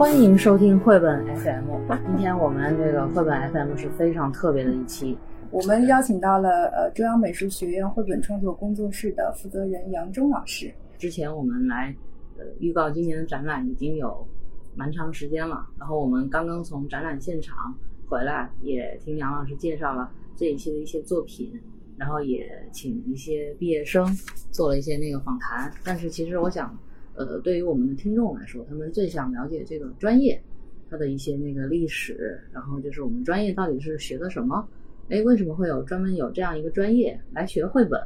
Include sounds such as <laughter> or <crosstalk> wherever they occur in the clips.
欢迎收听绘本 FM。今天我们这个绘本 FM 是非常特别的一期，我们邀请到了呃中央美术学院绘本创作工作室的负责人杨忠老师。之前我们来呃预告今年的展览已经有蛮长时间了，然后我们刚刚从展览现场回来，也听杨老师介绍了这一期的一些作品，然后也请一些毕业生做了一些那个访谈。但是其实我想，呃，对于我们的听众来说，他们最想了解这个专业它的一些那个历史，然后就是我们专业到底是学的什么？哎，为什么会有专门有这样一个专业来学绘本？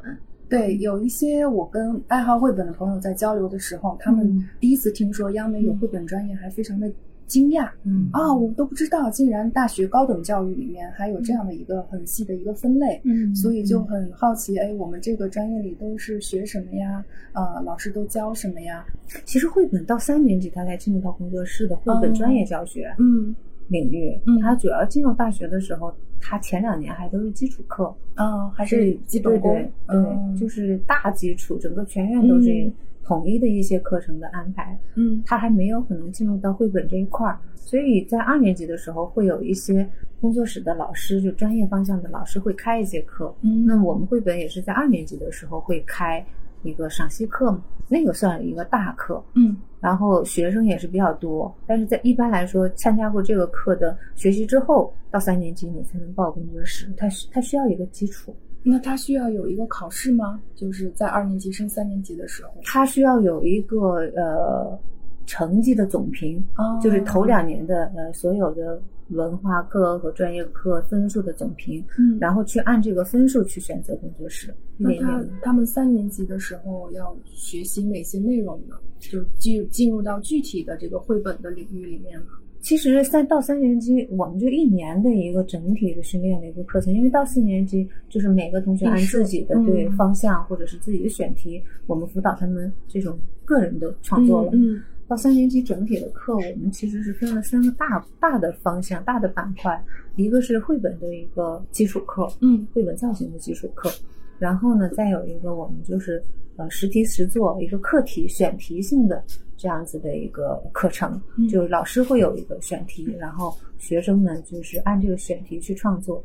对，有一些我跟爱好绘本的朋友在交流的时候，他们第一次听说央美有绘本专业，还非常的惊讶。嗯啊，我都不知道，竟然大学高等教育里面还有这样的一个很细的一个分类。嗯所以就很好奇，哎，我们这个专业里都是学什么呀？呃，老师都教什么呀？其实绘本到三年级，他才进入到工作室的绘本专业教学嗯领域。嗯他主要进入大学的时候，他前两年还都是基础课，啊，还是基本功对对，嗯，就是大基础，整个全院都是嗯统一的一些课程的安排。嗯。他还没有可能进入到绘本这一块儿，所以在二年级的时候会有一些工作室的老师，就专业方向的老师会开一节课。嗯。那我们绘本也是在二年级的时候会开一个赏析课嘛，那个算一个大课，嗯。然后学生也是比较多，但是在一般来说，参加过这个课的学习之后，到三年级你才能报工作室，它需它需要一个基础，那他需要有一个考试吗？就是在二年级升三年级的时候。他需要有一个呃成绩的总评，哦就是头两年的呃所有的文化课和专业课分数的总评，嗯然后去按这个分数去选择工作室，一那他。他们三年级的时候要学习哪些内容呢？就进进入到具体的这个绘本的领域里面了。其实三到三年级，我们就一年的一个整体的训练的一个课程，因为到四年级就是每个同学按自己的嗯对方向或者是自己的选题，我们辅导他们这种个人的创作了。嗯到三年级整体的课，我们其实是分了三个大大的方向、大的板块，一个是绘本的一个基础课，嗯。绘本造型的基础课，然后呢，再有一个我们就是呃实题实做一个课题选题性的这样子的一个课程，嗯。就是老师会有一个选题，然后学生呢就是按这个选题去创作，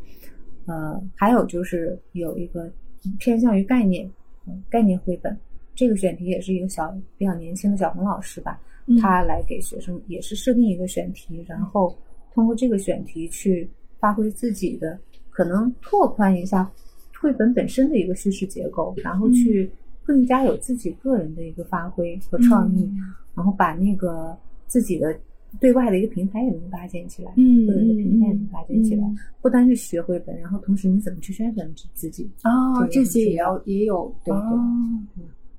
呃，还有就是有一个偏向于概念，嗯概念绘本。这个选题也是一个小比较年轻的小红老师吧，嗯他来给学生也是设定一个选题，然后通过这个选题去发挥自己的，可能拓宽一下绘本本身的一个叙事结构，然后去更加有自己个人的一个发挥和创意，然后把那个自己的对外的一个平台也能搭建起来，嗯个人的平台也能搭建起来，嗯不单是学绘本，然后同时你怎么去宣传自自己，啊，这些也要也有对对哦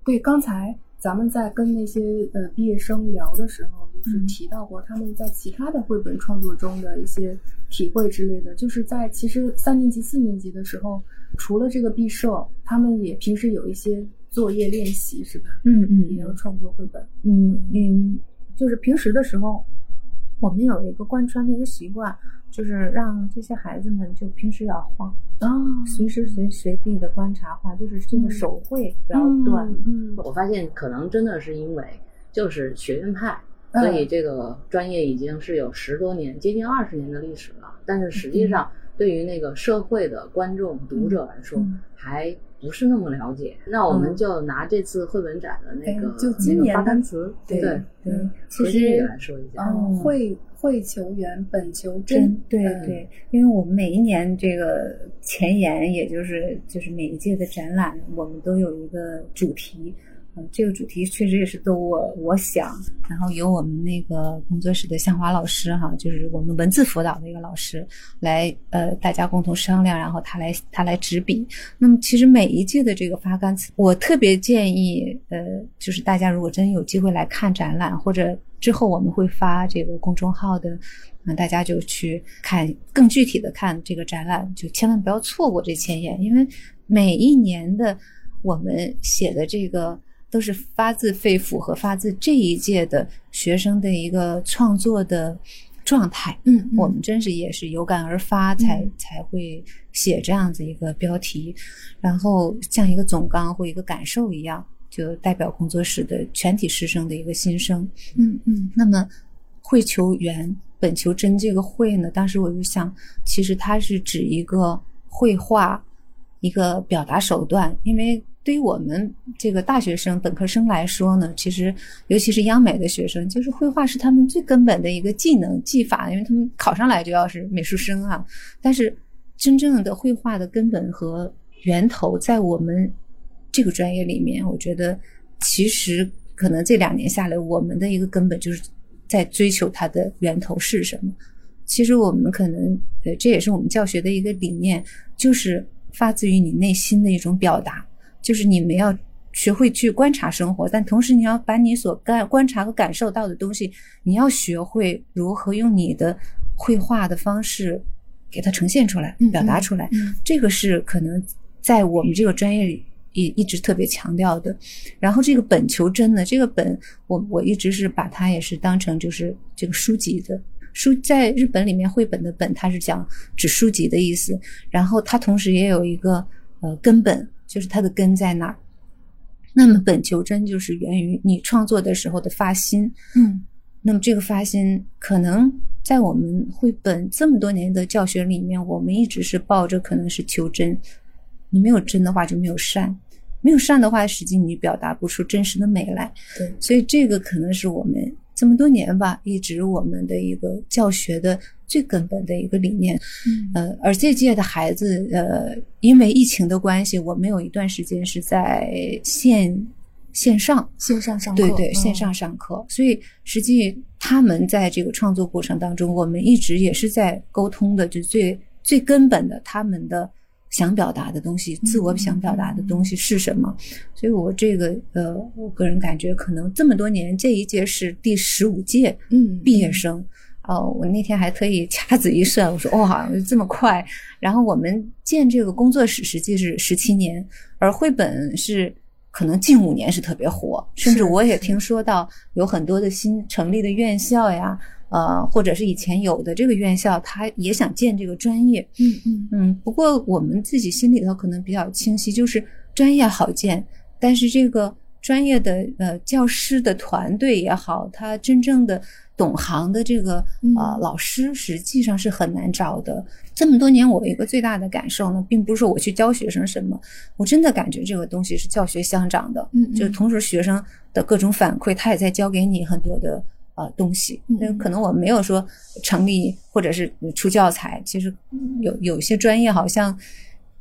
对，刚才咱们在跟那些呃毕业生聊的时候，就是嗯提到过他们在其他的绘本创作中的一些体会之类的。就是在其实三年级、四年级的时候，除了这个毕设，他们也平时有一些作业练习，是吧？嗯嗯也要创作绘本。嗯嗯，就是平时的时候，我们有一个贯穿的一个习惯，就是让这些孩子们就平时要画，哦，随时随随地的观察画，就是这个手绘不要断。嗯，我发现可能真的是因为就是学院派，嗯所以这个专业已经是有十多年，接近二十年的历史了。但是实际上，对于那个社会的观众、读者来说，嗯还不是那么了解。那我们就拿这次绘本展的那个、哎就今年单词，对对，对，其实来说一下。嗯，会会求圆，本求真对对，因为我们每一年这个前沿，也就是就是每一届的展览，我们都有一个主题。嗯，这个主题确实也是都我我想，然后由我们那个工作室的向华老师哈，就是我们文字辅导的一个老师来呃大家共同商量，然后他来他来执笔。那么其实每一届的这个发刊词，我特别建议呃，就是大家如果真有机会来看展览，或者之后我们会发这个公众号的。那大家就去看更具体的看这个展览，就千万不要错过这前言，因为每一年的我们写的这个都是发自肺腑和发自这一届的学生的一个创作的状态。嗯，嗯我们真是也是有感而发才，嗯才会写这样子一个标题，然后像一个总纲或一个感受一样，就代表工作室的全体师生的一个心声。嗯嗯那么，会求圆，本求真这个会呢，当时我就想，其实它是指一个绘画，一个表达手段。因为对于我们这个大学生、本科生来说呢，其实尤其是央美的学生，就是绘画是他们最根本的一个技能、技法，因为他们考上来就要是美术生啊。但是真正的绘画的根本和源头，在我们这个专业里面，我觉得其实可能这两年下来，我们的一个根本就是在追求它的源头是什么。其实我们可能，呃，这也是我们教学的一个理念，就是发自于你内心的一种表达，就是你们要学会去观察生活，但同时你要把你所感观察和感受到的东西，你要学会如何用你的绘画的方式给它呈现出来、表达出来。嗯这个是可能在我们这个专业里也一直特别强调的。然后这个本求真呢，这个本我我一直是把它也是当成就是这个书籍的书，在日本里面绘本的本，它是讲指书籍的意思。然后它同时也有一个呃根本，就是它的根在哪儿。那么本求真就是源于你创作的时候的发心，嗯那么这个发心，可能在我们绘本这么多年的教学里面，我们一直是抱着可能是求真，你没有真的话就没有善，没有善的话，实际你表达不出真实的美来。对，所以这个可能是我们这么多年吧，一直我们的一个教学的最根本的一个理念。嗯呃，而这届的孩子，呃，因为疫情的关系，我们有一段时间是在线线上，线上上课，对对，嗯线上上课，所以实际他们在这个创作过程当中，我们一直也是在沟通的，就最最根本的他们的想表达的东西，自我想表达的东西是什么。所以我这个呃，我个人感觉，可能这么多年，这一届是第十五届嗯毕业生。哦，我那天还特意掐指一算，我说哇，这么快。然后我们建这个工作室实际是十七年，而绘本是可能近五年是特别火，甚至我也听说到有很多的新成立的院校呀，呃，或者是以前有的这个院校，他也想建这个专业。嗯嗯嗯，不过我们自己心里头可能比较清晰，就是专业好建，但是这个专业的呃教师的团队也好，他真正的懂行的这个嗯呃老师，实际上是很难找的。这么多年，我一个最大的感受呢，并不是说我去教学生什么，我真的感觉这个东西是教学相长的。嗯嗯就同时学生的各种反馈，他也在教给你很多的呃东西。嗯那可能我没有说成立或者是出教材，其实有有些专业好像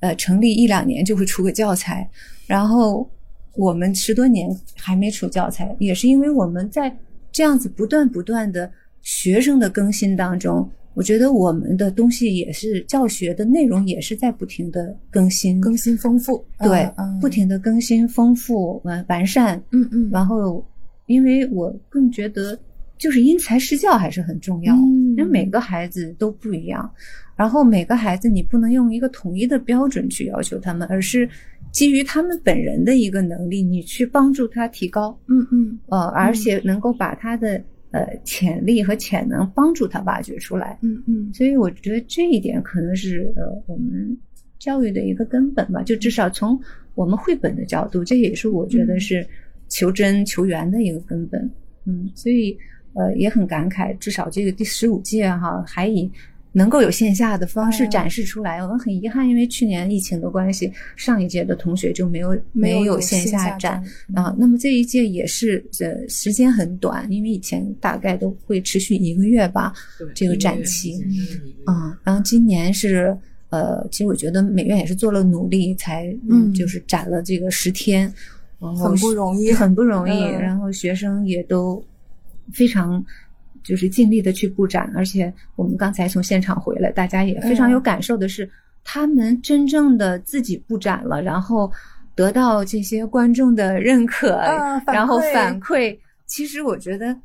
呃成立一两年就会出个教材，然后我们十多年还没出教材，也是因为我们在这样子不断不断的学生的更新当中。我觉得我们的东西也是教学的内容也是在不停的更新，更新丰富，对，嗯不，停的更新、丰富、完完善。嗯嗯，然后，因为我更觉得，就是因材施教还是很重要。嗯因为每个孩子都不一样，然后每个孩子你不能用一个统一的标准去要求他们，而是基于他们本人的一个能力，你去帮助他提高。嗯嗯呃，而且能够把他的呃潜力和潜能帮助他挖掘出来。嗯嗯所以我觉得这一点可能是呃我们教育的一个根本吧，就至少从我们绘本的角度，这也是我觉得是求真求圆的一个根本。嗯，所以呃也很感慨，至少这个第十五届哈还以。能够有线下的方式嗯展示出来，我们很遗憾，因为去年疫情的关系，上一届的同学就没有没有有线下展啊。那么这一届也是呃时间很短，因为以前大概都会持续一个月吧。这个展期时间就是一个月嗯，然后今年是呃，其实我觉得美院也是做了努力，才嗯就是展了这个十天，然后很不容易很不容易。嗯然后学生也都非常就是尽力的去布展，而且我们刚才从现场回来，大家也非常有嗯感受的是，他们真正的自己布展了，然后得到这些观众的认可，啊然后反馈。其实我觉得。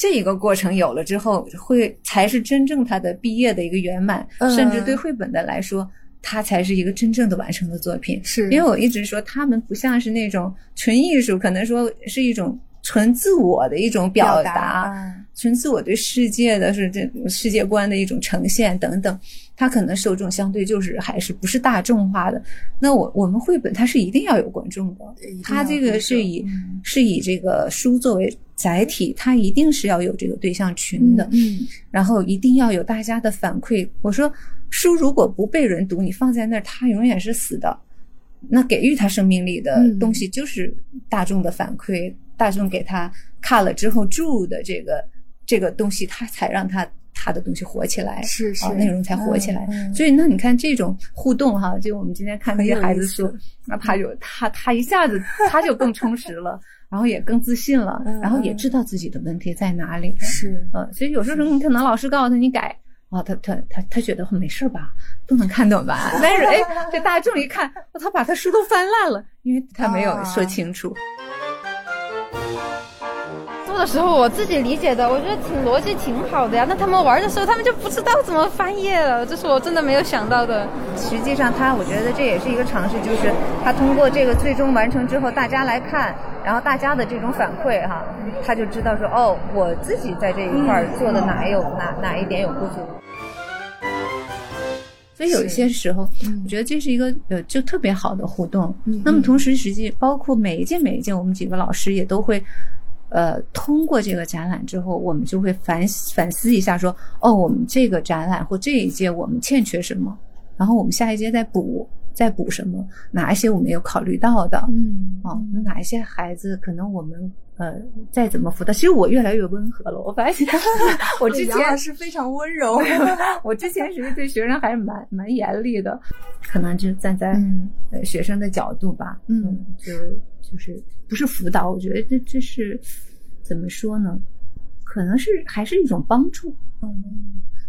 这一个过程有了之后，会才是真正他的毕业的一个圆满，嗯甚至对绘本的来说，它才是一个真正的完成的作品。是因为我一直说，他们不像是那种纯艺术，可能说是一种纯自我的一种表达，嗯。纯自我对世界的是这世界观的一种呈现等等，它可能受众相对就是还是不是大众化的。那我我们绘本它是一定要有观众的，它这个是以是以这个书作为载体，它一定是要有这个对象群的，嗯，然后一定要有大家的反馈。我说书如果不被人读，你放在那儿，它永远是死的。那给予它生命力的东西就是大众的反馈，大众给他看了之后注的这个这个东西，他才让他。他的东西火起来，是是内容才火起来。所以那你看这种互动哈，就我们今天看那些孩子说，那他就他他一下子他就更充实了，然后 <laughs> 也更自信了，然后也知道自己的问题在哪里。是，呃，所以有时候你可能老师告诉他你改。啊，他他他他觉得没事吧，都能看懂吧？<laughs> 但是哎，这大众一看，他把他书都翻烂了，因为他没有说清楚。做的时候我自己理解的，我觉得挺逻辑挺好的呀。那他们玩的时候，他们就不知道怎么翻页了，这是我真的没有想到的。实际上，他我觉得这也是一个尝试，就是他通过这个最终完成之后，大家来看，然后大家的这种反馈哈，他就知道说哦，我自己在这一块做的哪有哪哪一点有不足。所以有一些时候，我觉得这是一个呃，就特别好的互动。那么同时，实际包括每一届每一届，我们几个老师也都会，呃，通过这个展览之后，我们就会反反思一下，说哦，我们这个展览或这一届我们欠缺什么，然后我们下一届再补再补什么，哪一些我没有考虑到的，嗯，啊，哪一些孩子可能我们。呃，再怎么辅导，其实我越来越温和了。我发现，<laughs> 我之前是非常温柔。<laughs> 我之前其实对学生还是蛮蛮严厉的，可能就站在呃学生的角度吧，嗯，就就是不是辅导，我觉得这这是怎么说呢？可能是还是一种帮助。嗯，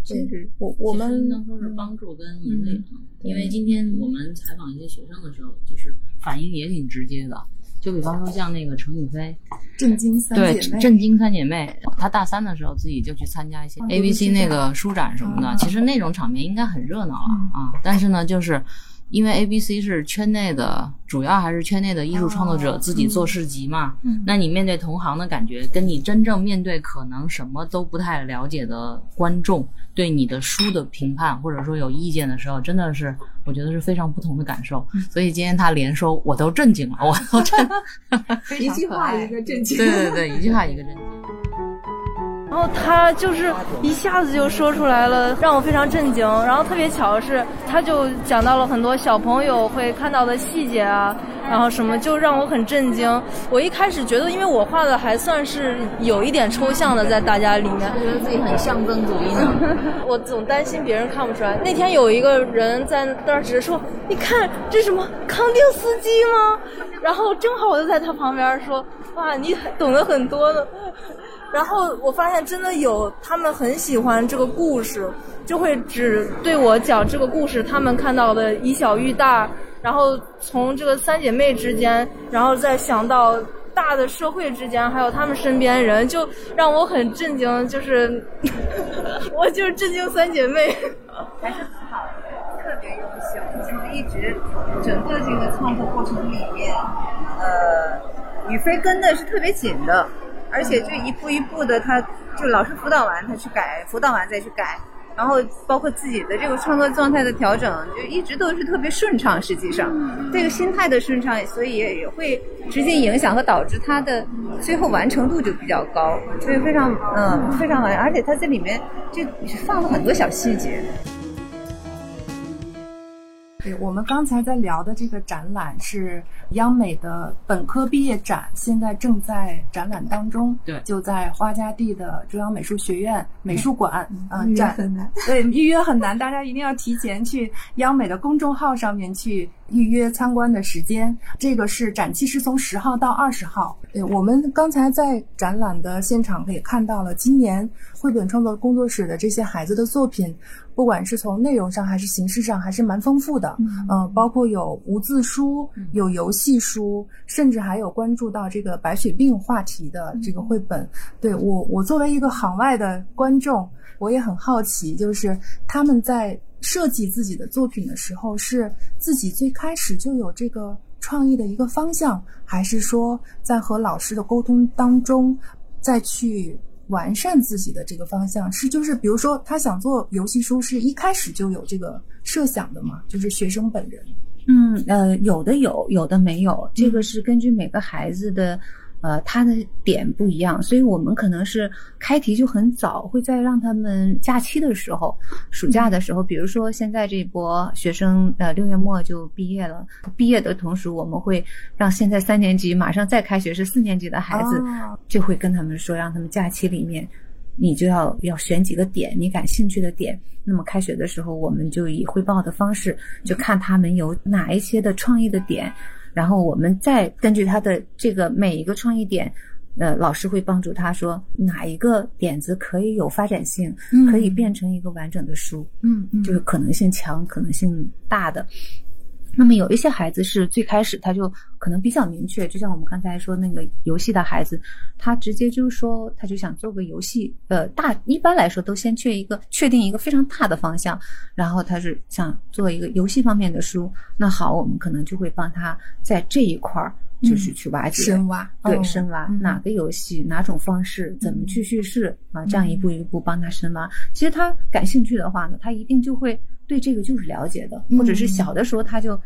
就是我我们能说是帮助跟引领，因为今天我们采访一些学生的时候，就是反应也挺直接的。就比方说像那个程宇飞，震惊三姐妹，震惊三姐妹，她大三的时候自己就去参加一些 A B C 那个书展什么的，其实那种场面应该很热闹了啊。但是呢，就是因为 A B C 是圈内的，主要还是圈内的艺术创作者自己做市集嘛。嗯那你面对同行的感觉，跟你真正面对可能什么都不太了解的观众。对你的书的评判，或者说有意见的时候，真的是我觉得是非常不同的感受。所以今天他连说，我都震惊了，我都震，<laughs> <laughs> 一句话一个震惊，对对对，一句话一个震惊。然后他就是一下子就说出来了，让我非常震惊。然后特别巧的是，他就讲到了很多小朋友会看到的细节啊，然后什么就让我很震惊。我一开始觉得，因为我画的还算是有一点抽象的，在大家里面，觉得自己很象征主义呢。我总担心别人看不出来。那天有一个人在那儿指着说：“你看这什么康定斯基吗？”然后正好我就在他旁边说：“哇，你懂得很多的。”然后我发现真的有他们很喜欢这个故事，就会只对我讲这个故事，他们看到的以小遇大，然后从这个三姐妹之间，然后再想到大的社会之间，还有他们身边人，就让我很震惊，就是 <laughs> 我就是震惊三姐妹，还是很好，特别优秀，就是一直整个这个创作过程里面，呃，宇飞跟的是特别紧的。而且就一步一步的，他就老师辅导完他去改，辅导完再去改，然后包括自己的这个创作状态的调整，就一直都是特别顺畅。实际上，这个心态的顺畅，所以也也会直接影响和导致他的最后完成度就比较高，所以非常嗯非常完，而且他在里面就放了很多小细节。对我们刚才在聊的这个展览是央美的本科毕业展，现在正在展览当中。对，就在花家地的中央美术学院美术馆。嗯，展很难。对，预约很难，大家一定要提前去央美的公众号上面去预约参观的时间。这个是展期是从十号到二十号。对，我们刚才在展览的现场也看到了今年绘本创作工作室的这些孩子的作品。不管是从内容上还是形式上，还是蛮丰富的。嗯，包括有无字书，有游戏书，甚至还有关注到这个白血病话题的这个绘本。对我，我作为一个行外的观众，我也很好奇，就是他们在设计自己的作品的时候，是自己最开始就有这个创意的一个方向，还是说在和老师的沟通当中再去完善自己的这个方向？是就是比如说他想做游戏书，是一开始就有这个设想的吗？就是学生本人。嗯，呃，有的有，有的没有，这个是根据每个孩子的。呃，他的点不一样，所以我们可能是开题就很早，会在让他们假期的时候、暑假的时候，比如说现在这波学生，呃，六月末就毕业了，毕业的同时，我们会让现在三年级马上再开学是四年级的孩子，就会跟他们说，让他们假期里面，你就要要选几个点，你感兴趣的点，那么开学的时候，我们就以汇报的方式，就看他们有哪一些的创意的点。然后我们再根据他的这个每一个创意点，呃，老师会帮助他说哪一个点子可以有发展性，可以变成一个完整的书，嗯嗯，就是可能性强、可能性大的。那么有一些孩子是最开始他就可能比较明确，就像我们刚才说那个游戏的孩子，他直接就是说他就想做个游戏，呃，大一般来说都先确一个确定一个非常大的方向，然后他是想做一个游戏方面的书。那好，我们可能就会帮他在这一块儿就是去挖掘、深挖，对，深挖哪个游戏、哪种方式、怎么去叙事啊，这样一步一步帮他深挖。其实他感兴趣的话呢，他一定就会。对这个就是了解的，或者是小的时候他就，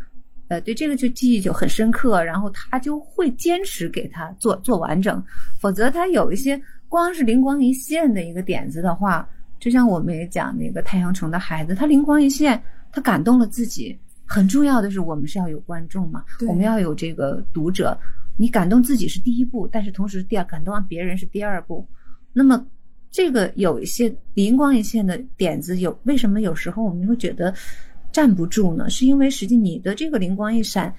呃，对这个就记忆就很深刻，然后他就会坚持给他做做完整。否则他有一些光是灵光一现的一个点子的话，就像我们也讲那个太阳城的孩子，他灵光一现，他感动了自己。很重要的是，我们是要有观众嘛，我们要有这个读者。你感动自己是第一步，但是同时第二感动别人是第二步。那么。这个有一些灵光一现的点子，有为什么有时候我们会觉得站不住呢？是因为实际你的这个灵光一闪，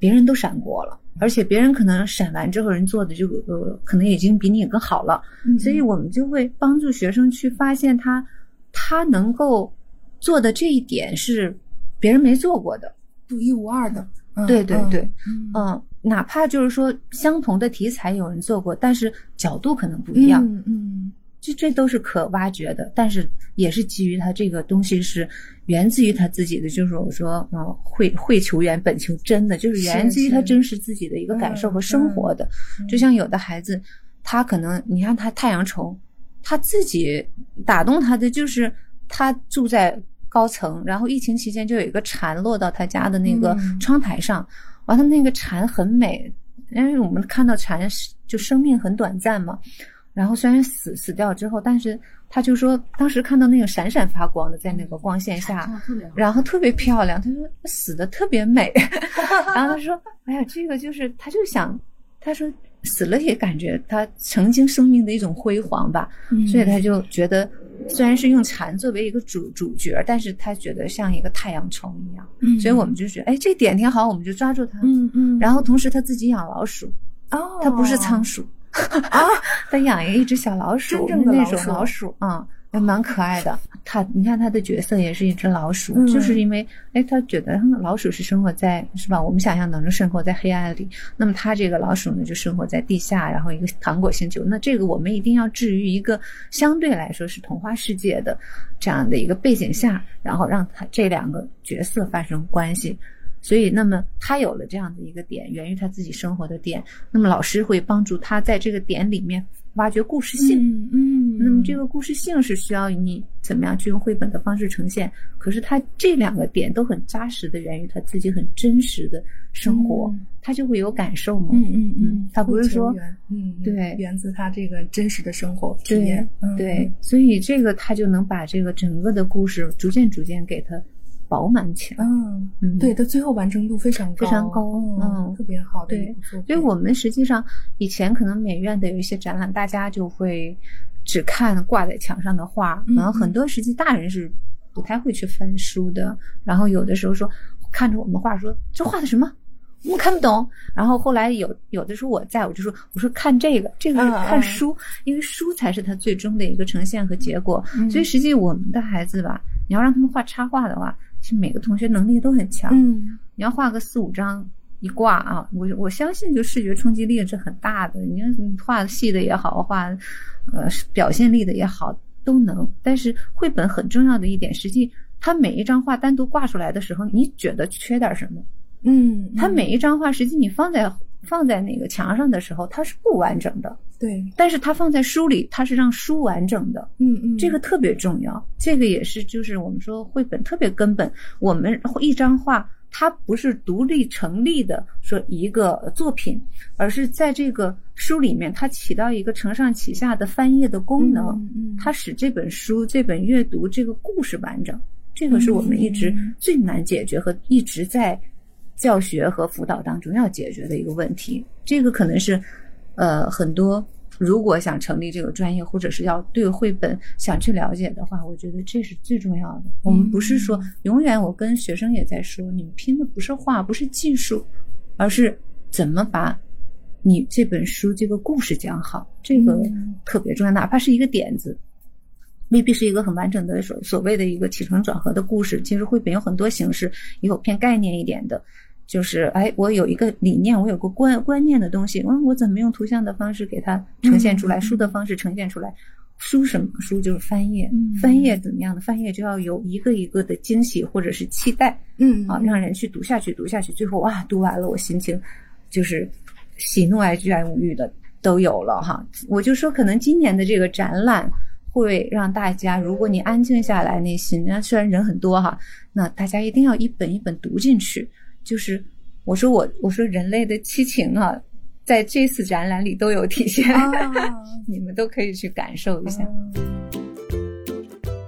别人都闪过了，而且别人可能闪完之后人做的就呃可能已经比你更好了，所以我们就会帮助学生去发现他他能够做的这一点是别人没做过的，独一无二的。对对对，嗯，哪怕就是说相同的题材有人做过，但是角度可能不一样，嗯。这这都是可挖掘的，但是也是基于他这个东西是源自于他自己的，就是我说，嗯，会会求缘本求真的，就是源自于他真实自己的一个感受和生活的。就像有的孩子，他可能你看他太阳虫，他自己打动他的就是他住在高层，然后疫情期间就有一个蝉落到他家的那个窗台上，完了那个蝉很美，因为我们看到蝉就生命很短暂嘛。然后虽然死死掉之后，但是他就说当时看到那个闪闪发光的，在那个光线下，然后特别漂亮。他说死的特别美 <laughs> <laughs> 然后他说：“哎呀，这个就是他就想，他说死了也感觉他曾经生命的一种辉煌吧。所以他就觉得，虽然是用蝉作为一个主主角，但是他觉得像一个太阳虫一样。所以我们就觉得，哎，这点挺好，我们就抓住他。嗯嗯。然后同时他自己养老鼠，哦，他不是仓鼠。啊，<laughs> 他养一只小老鼠，那种老鼠啊，还蛮可爱的。他，你看他的角色也是一只老鼠，就是因为，哎，他觉得老鼠是生活在，是吧？我们想象当中生活在黑暗里，那么他这个老鼠呢，就生活在地下，然后一个糖果星球。那这个我们一定要置于一个相对来说是童话世界的这样的一个背景下，然后让他这两个角色发生关系。所以，那么他有了这样的一个点，源于他自己生活的点。那么老师会帮助他在这个点里面挖掘故事性。嗯，那么这个故事性是需要你怎么样去用绘本的方式呈现？可是他这两个点都很扎实的源于他自己很真实的生活，他就会有感受嘛。嗯嗯嗯，他不是说，嗯，对，源自他这个真实的生活体验。对，所以这个他就能把这个整个的故事逐渐逐渐给他。饱满起来，嗯，对，它最后完成度非常高，非常高，嗯，特别好的。对，所以我们实际上以前可能美院的有一些展览，大家就会只看挂在墙上的画，然后很多实际大人是不太会去翻书的。然后有的时候说看着我们画说这画的什么，我看不懂。然后后来有有的时候我在我就说我说看这个，这个是看书，因为书才是它最终的一个呈现和结果。所以实际我们的孩子吧，你要让他们画插画的话。是每个同学能力都很强，嗯，你要画个四五张一挂啊，我我相信就视觉冲击力是很大的。你画细的也好，画呃表现力的也好，都能。但是绘本很重要的一点，实际它每一张画单独挂出来的时候，你觉得缺点什么？嗯，它每一张画实际你放在放在那个墙上的时候，它是不完整的。对，但是它放在书里，它是让书完整的，嗯嗯，这个特别重要。这个也是就是我们说绘本特别根本，我们一张画。它不是独立成立的说一个作品，而是在这个书里面，它起到一个承上启下的翻页的功能，它使这本书、这本阅读这个故事完整。这个是我们一直最难解决和一直在教学和辅导当中要解决的一个问题。这个可能是呃很多。如果想成立这个专业，或者是要对绘本想去了解的话，我觉得这是最重要的。我们不是说永远，我跟学生也在说，你们拼的不是画，不是技术，而是怎么把你这本书这个故事讲好，这个特别重要。哪怕是一个点子，未必是一个很完整的所所谓的一个起承转合的故事。其实绘本有很多形式，也有偏概念一点的。就是哎，我有一个理念，我有个观观念的东西，嗯，我怎么用图像的方式给它呈现出来，书的方式呈现出来，书什么书就是翻页，翻页怎么样的翻页就要有一个一个的惊喜或者是期待，嗯啊，让人去读下去，读下去，最后哇，读完了我心情就是喜怒哀居爱无欲的都有了哈。我就说，可能今年的这个展览会让大家，如果你安静下来，内心那虽然人很多哈，那大家一定要一本一本读进去。就是我说我我说人类的七情啊，在这次展览里都有体现，<laughs> 你们都可以去感受一下。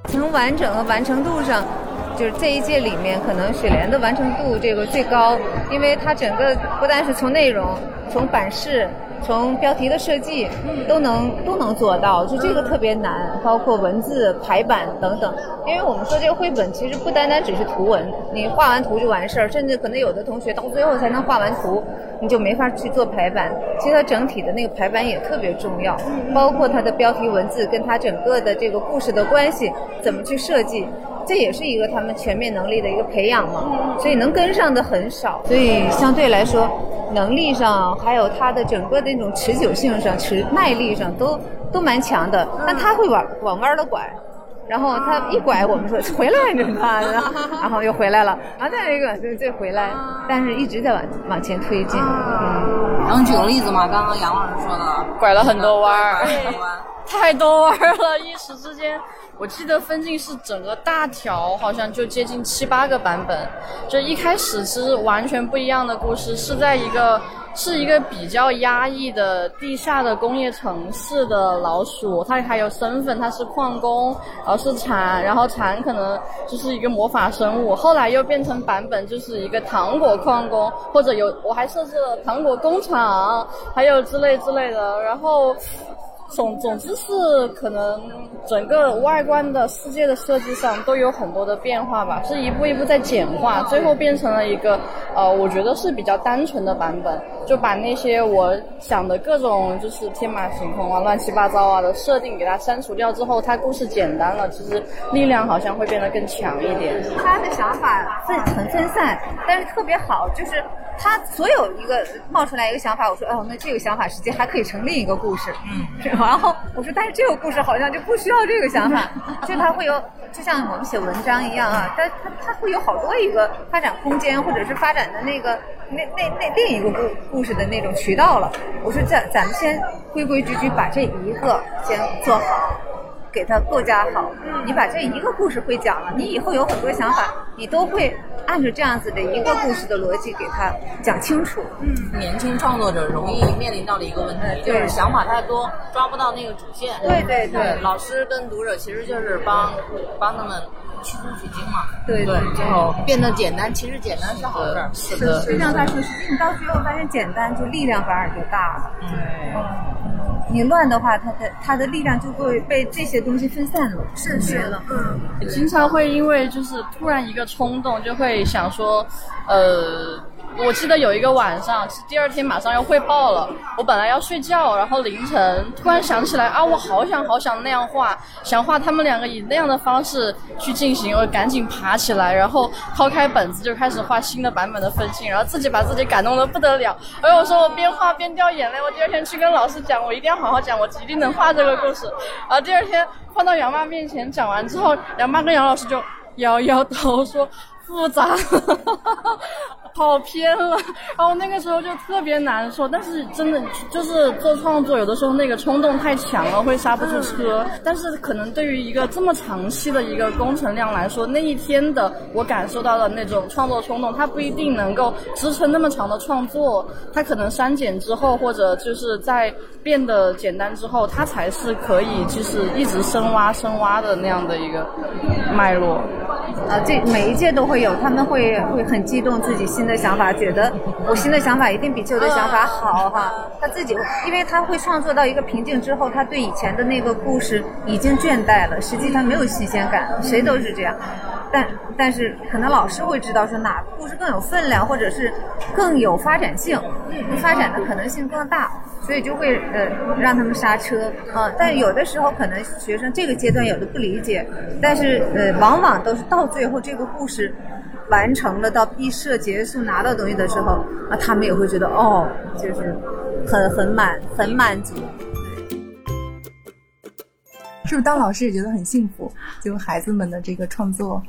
从完整和完成度上，就是这一届里面可能雪莲的完成度这个最高，因为它整个不但是从内容，从版式。从标题的设计都能都能做到，就这个特别难，包括文字排版等等。因为我们说这个绘本其实不单单只是图文，你画完图就完事儿，甚至可能有的同学到最后才能画完图，你就没法去做排版。其实它整体的那个排版也特别重要，包括它的标题文字跟它整个的这个故事的关系怎么去设计。这也是一个他们全面能力的一个培养嘛，所以能跟上的很少，所以相对来说，能力上还有他的整个的那种持久性上、持耐力上都都蛮强的。但他会往往弯的拐，然后他一拐，我们说回来你看，<laughs> 然后又回来了，然后再一个就再回来，但是一直在往往前推进。嗯，然后举个例子嘛，刚刚杨老师说的，拐了很多弯儿，<laughs> 太多弯了，一时之间。我记得分镜是整个大条，好像就接近七八个版本。就一开始其实完全不一样的故事，是在一个是一个比较压抑的地下的工业城市的老鼠，它还有身份，它是矿工，然后是蝉，然后蝉可能就是一个魔法生物。后来又变成版本，就是一个糖果矿工，或者有我还设置了糖果工厂，还有之类之类的。然后。总总之是可能整个外观的世界的设计上都有很多的变化吧，是一步一步在简化，最后变成了一个呃，我觉得是比较单纯的版本，就把那些我想的各种就是天马行空啊、乱七八糟啊的设定给它删除掉之后，它故事简单了，其实力量好像会变得更强一点。他的想法分很分散，但是特别好，就是他所有一个冒出来一个想法，我说哦，那这个想法实际还可以成另一个故事，嗯。然后我说，但是这个故事好像就不需要这个想法，就它会有，就像我们写文章一样啊，它它它会有好多一个发展空间，或者是发展的那个那那那另一个故故事的那种渠道了。我说，咱咱们先规规矩矩把这一个先做好。给它构架好，你把这一个故事会讲了，你以后有很多想法，你都会按照这样子的一个故事的逻辑给它讲清楚。嗯，年轻创作者容易面临到的一个问题就是想法太多，抓不到那个主线。对对对，老师跟读者其实就是帮帮他们去粗取经嘛。对对，最后变得简单，其实简单是好事。是的，就像他说，实际你到最后发现简单，就力量反而就大了。对。你乱的话，它的它的力量就会被这些东西分散了，是是了。嗯，经常会因为就是突然一个冲动，就会想说，呃。我记得有一个晚上，是第二天马上要汇报了。我本来要睡觉，然后凌晨突然想起来啊，我好想好想那样画，想画他们两个以那样的方式去进行。我赶紧爬起来，然后抛开本子就开始画新的版本的分镜，然后自己把自己感动的不得了。而我说我边画边掉眼泪，我第二天去跟老师讲，我一定要好好讲，我一定能画这个故事。然后第二天放到杨妈面前讲完之后，杨妈跟杨老师就摇摇头说复杂。<laughs> 跑偏了，然后那个时候就特别难受。但是真的就是做创作，有的时候那个冲动太强了，会刹不住车。但是可能对于一个这么长期的一个工程量来说，那一天的我感受到的那种创作冲动，它不一定能够支撑那么长的创作。它可能删减之后，或者就是在变得简单之后，它才是可以就是一直深挖深挖的那样的一个脉络。啊，这每一届都会有，他们会会很激动，自己新的想法，觉得我新的想法一定比旧的想法好哈。他自己，因为他会创作到一个瓶颈之后，他对以前的那个故事已经倦怠了，实际上没有新鲜感，谁都是这样。但但是可能老师会知道说哪个故事更有分量，或者是更有发展性，发展的可能性更大，所以就会呃让他们刹车啊。但有的时候可能学生这个阶段有的不理解，但是呃往往都是到最后这个故事完成了，到毕设结束拿到东西的时候那，他们也会觉得哦，就是很很满很满足。是不是当老师也觉得很幸福？就孩子们的这个创作。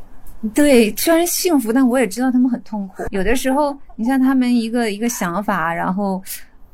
对，虽然幸福，但我也知道他们很痛苦。有的时候，你像他们一个一个想法，然后，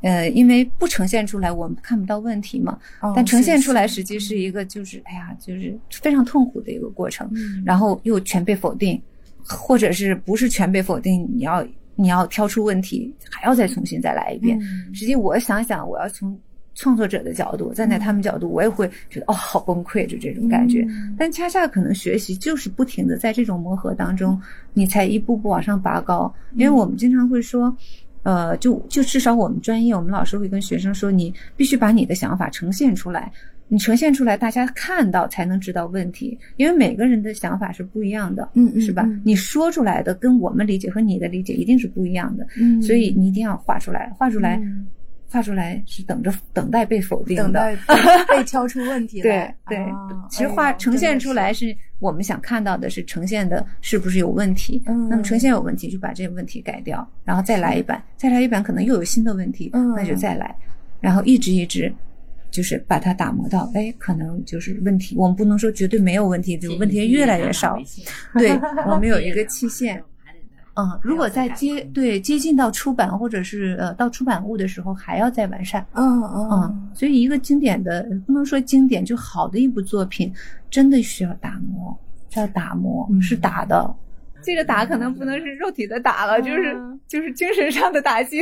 呃，因为不呈现出来，我们看不到问题嘛。但呈现出来，实际是一个就是，哎呀，就是非常痛苦的一个过程。然后又全被否定，或者是不是全被否定？你要你要挑出问题，还要再重新再来一遍。实际我想想，我要从。创作者的角度，站在他们角度，我也会觉得哦，好崩溃，就这种感觉。但恰恰可能学习就是不停的在这种磨合当中，你才一步步往上拔高。因为我们经常会说，呃，就就至少我们专业，我们老师会跟学生说，你必须把你的想法呈现出来，你呈现出来，大家看到才能知道问题。因为每个人的想法是不一样的，嗯，是吧？你说出来的跟我们理解和你的理解一定是不一样的，嗯，所以你一定要画出来，画出来。画出来是等着等待被否定的，等待 <laughs> 被挑出问题来。对对，其实画呈现出来是我们想看到的，是呈现的是不是有问题？嗯，那么呈现有问题，就把这个问题改掉，然后再来一版，再来一版，可能又有新的问题，那就再来，然后一直一直就是把它打磨到，哎，可能就是问题。我们不能说绝对没有问题，就问题越来越少。对，我们有一个 <laughs> 期限。嗯，如果在接对接近到出版或者是呃到出版物的时候，还要再完善。嗯嗯嗯，所以一个经典的不能说经典就好的一部作品，真的需要打磨，要打磨是打的。这个打可能不能是肉体的打了，就是就是精神上的打击。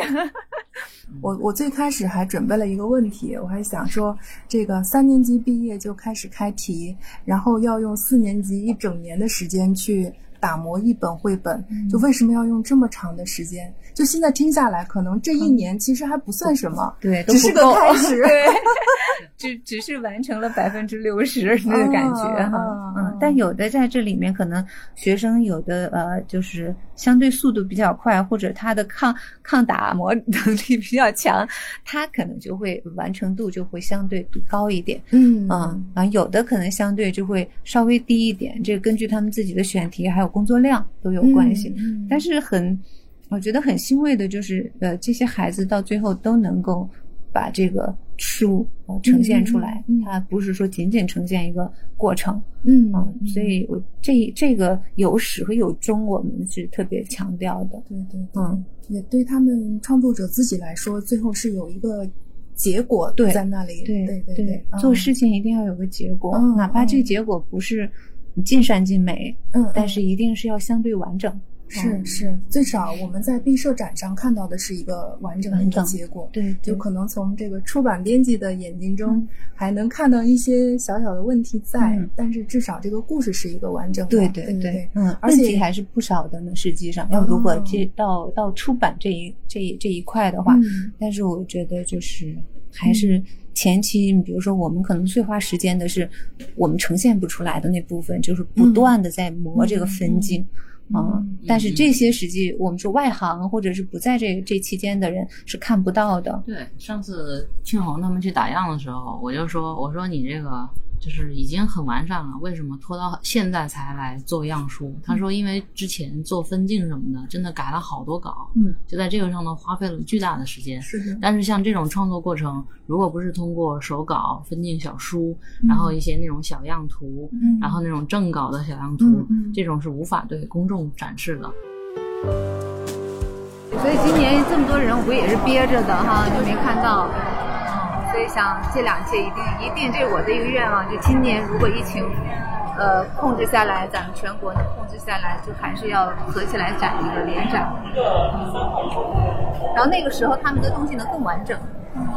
<laughs> 我我最开始还准备了一个问题，我还想说，这个三年级毕业就开始开题，然后要用四年级一整年的时间去。打磨一本绘本，就为什么要用这么长的时间？就现在听下来，可能这一年其实还不算什么，对，只是个开始，<laughs> 对，<laughs> 只只是完成了百分之六十那个感觉哈。嗯，但有的在这里面，可能学生有的呃，就是相对速度比较快，或者他的抗抗打磨 <laughs> 能力比较强，他可能就会完成度就会相对高一点。嗯嗯啊，有的可能相对就会稍微低一点，这根据他们自己的选题还有工作量都有关系。但是很。我觉得很欣慰的就是，呃，这些孩子到最后都能够把这个书呈现出来，它不是说仅仅呈现一个过程，嗯，所以我这这个有始和有终，我们是特别强调的，对对，嗯，也对他们创作者自己来说，最后是有一个结果对在那里，对对对对，做事情一定要有个结果，哪怕这结果不是尽善尽美，嗯，但是一定是要相对完整。是是，最少我们在毕设展上看到的是一个完整的一个结果。对，就可能从这个出版编辑的眼睛中，还能看到一些小小的问题在，但是至少这个故事是一个完整的。对对对，嗯，而且还是不少的呢。实际上，要如果这到到出版这一这一这一块的话，但是我觉得就是还是前期，比如说我们可能最花时间的是我们呈现不出来的那部分，就是不断的在磨这个分镜。嗯，但是这些实际我们说外行或者是不在这这期间的人是看不到的。对，上次庆红他们去打样的时候，我就说，我说你这个。就是已经很完善了，为什么拖到现在才来做样书？他说，因为之前做分镜什么的，真的改了好多稿，嗯，就在这个上头花费了巨大的时间。是的。但是像这种创作过程，如果不是通过手稿、分镜小书，然后一些那种小样图，嗯，然后那种正稿的小样图，这种是无法对公众展示的。所以今年这么多人，我也是憋着的哈，就没看到。嗯，所以想这两届一定一定，这是我的一个愿望，就今年如果疫情呃控制下来，咱们全国能控制下来，就还是要合起来展一个联展。然后那个时候他们的东西能更完整。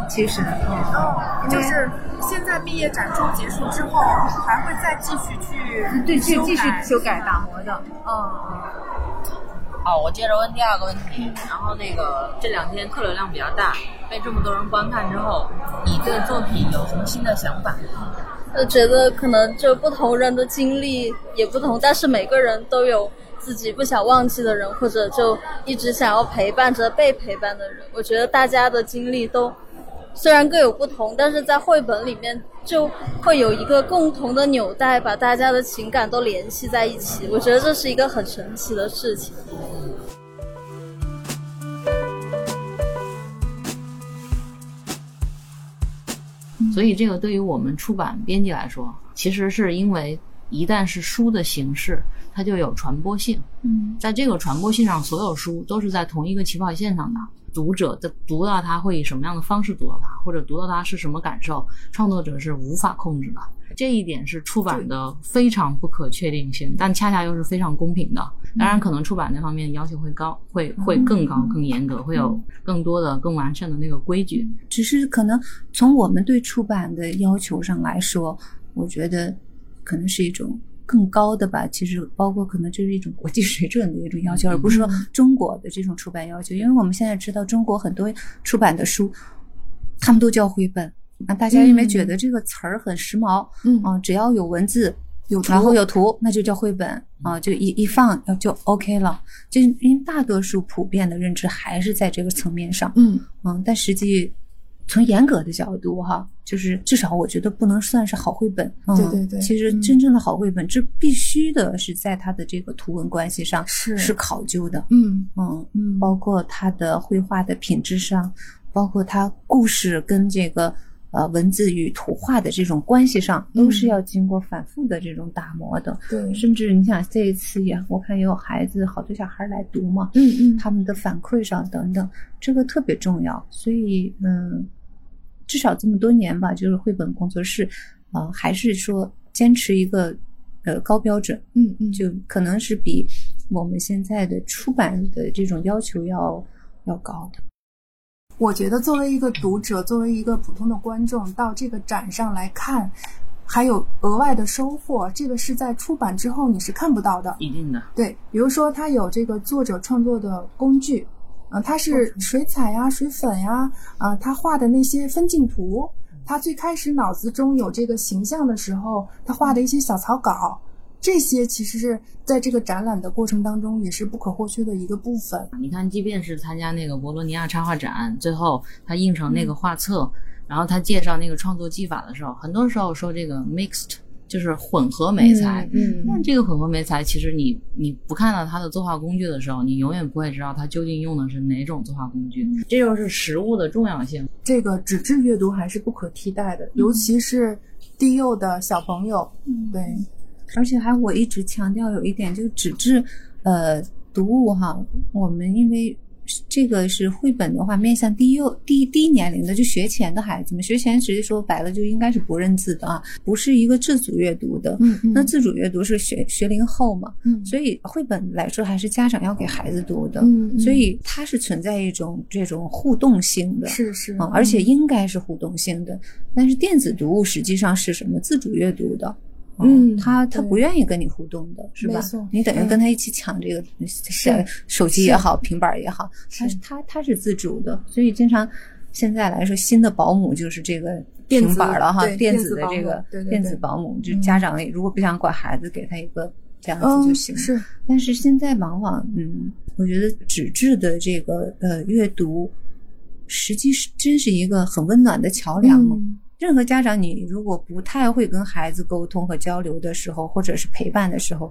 其实，嗯，就是现在毕业展出结束之后，还会再继续去对去修继续改修改打磨的。嗯。好，我接着问第二个问题。然后那个这两天客流量比较大，被这么多人观看之后，你对作品有什么新的想法？我觉得可能就不同人的经历也不同，但是每个人都有自己不想忘记的人，或者就一直想要陪伴着被陪伴的人。我觉得大家的经历都虽然各有不同，但是在绘本里面就会有一个共同的纽带，把大家的情感都联系在一起。我觉得这是一个很神奇的事情。所以这个对于我们出版编辑来说，其实是因为一旦是书的形式，它就有传播性。嗯，在这个传播性上，所有书都是在同一个起跑线上的。读者的读到它会以什么样的方式读到它，或者读到它是什么感受，创作者是无法控制的。这一点是出版的非常不可确定性，但恰恰又是非常公平的。当然，可能出版那方面要求会高，会会更高、更严格，会有更多的、更完善的那个规矩。只是可能从我们对出版的要求上来说，我觉得可能是一种更高的吧。其实包括可能这是一种国际水准的一种要求，而不是说中国的这种出版要求。因为我们现在知道，中国很多出版的书，他们都叫绘本。啊，大家因为觉得这个词儿很时髦，嗯啊，只要有文字。有图然后有图，那就叫绘本啊，就一一放就 OK 了。就因为大多数普遍的认知还是在这个层面上，嗯嗯，但实际从严格的角度哈，就是至少我觉得不能算是好绘本。嗯、对对对其实真正的好绘本，这必须的是在它的这个图文关系上是是考究的。嗯嗯，嗯，包括它的绘画的品质上，包括它故事跟这个呃文字与图画的这种关系上，都是要经过反复的这种打磨的。对，甚至你想这一次也，我看也有孩子，好多小孩来读嘛，嗯嗯，他们的反馈上等等，这个特别重要。所以，嗯，至少这么多年吧，就是绘本工作室，啊、还是说坚持一个呃高标准，嗯嗯，就可能是比我们现在的出版的这种要求要要高的。我觉得作为一个读者，作为一个普通的观众，到这个展上来看，还有额外的收获，这个是在出版之后你是看不到的。一定的，对，比如说它有这个作者创作的工具，啊、它是水彩呀、水粉呀，啊、他画的那些分镜图，他最开始脑子中有这个形象的时候，他画的一些小草稿，这些其实是在这个展览的过程当中也是不可或缺的一个部分。你看，即便是参加那个博罗尼亚插画展，最后他印成那个画册，然后他介绍那个创作技法的时候，很多时候说这个 mixed 就是混合媒材。嗯那这个混合媒材，其实你你不看到它的作画工具的时候，你永远不会知道它究竟用的是哪种作画工具。这就是实物的重要性。这个纸质阅读还是不可替代的，尤其是低幼的小朋友。对，而且还我一直强调有一点，就是纸质呃读物哈，我们因为这个是绘本的话，面向低幼低低年龄的，就学前的孩子们，学前直接说白了就应该是不认字的啊，不是一个自主阅读的。嗯嗯那自主阅读是学学龄后嘛，嗯所以绘本来说还是家长要给孩子读的，嗯嗯所以它是存在一种这种互动性的，是是啊，而且应该是互动性的。但是电子读物实际上是什么自主阅读的，嗯他他不愿意跟你互动的，是吧？你等于嗯跟他一起抢这个手手机也好，平板儿也好，他是他他是自主的，所以经常现在来说，新的保姆就是这个平板了哈，电电子的这个电子保姆，就嗯家长如果不想管孩子，给他一个这样子就嗯行。是但是现在往往，嗯，我觉得纸质的这个呃阅读，实际是真是一个很温暖的桥梁嘛。嗯任何家长，你如果不太会跟孩子沟通和交流的时候，或者是陪伴的时候，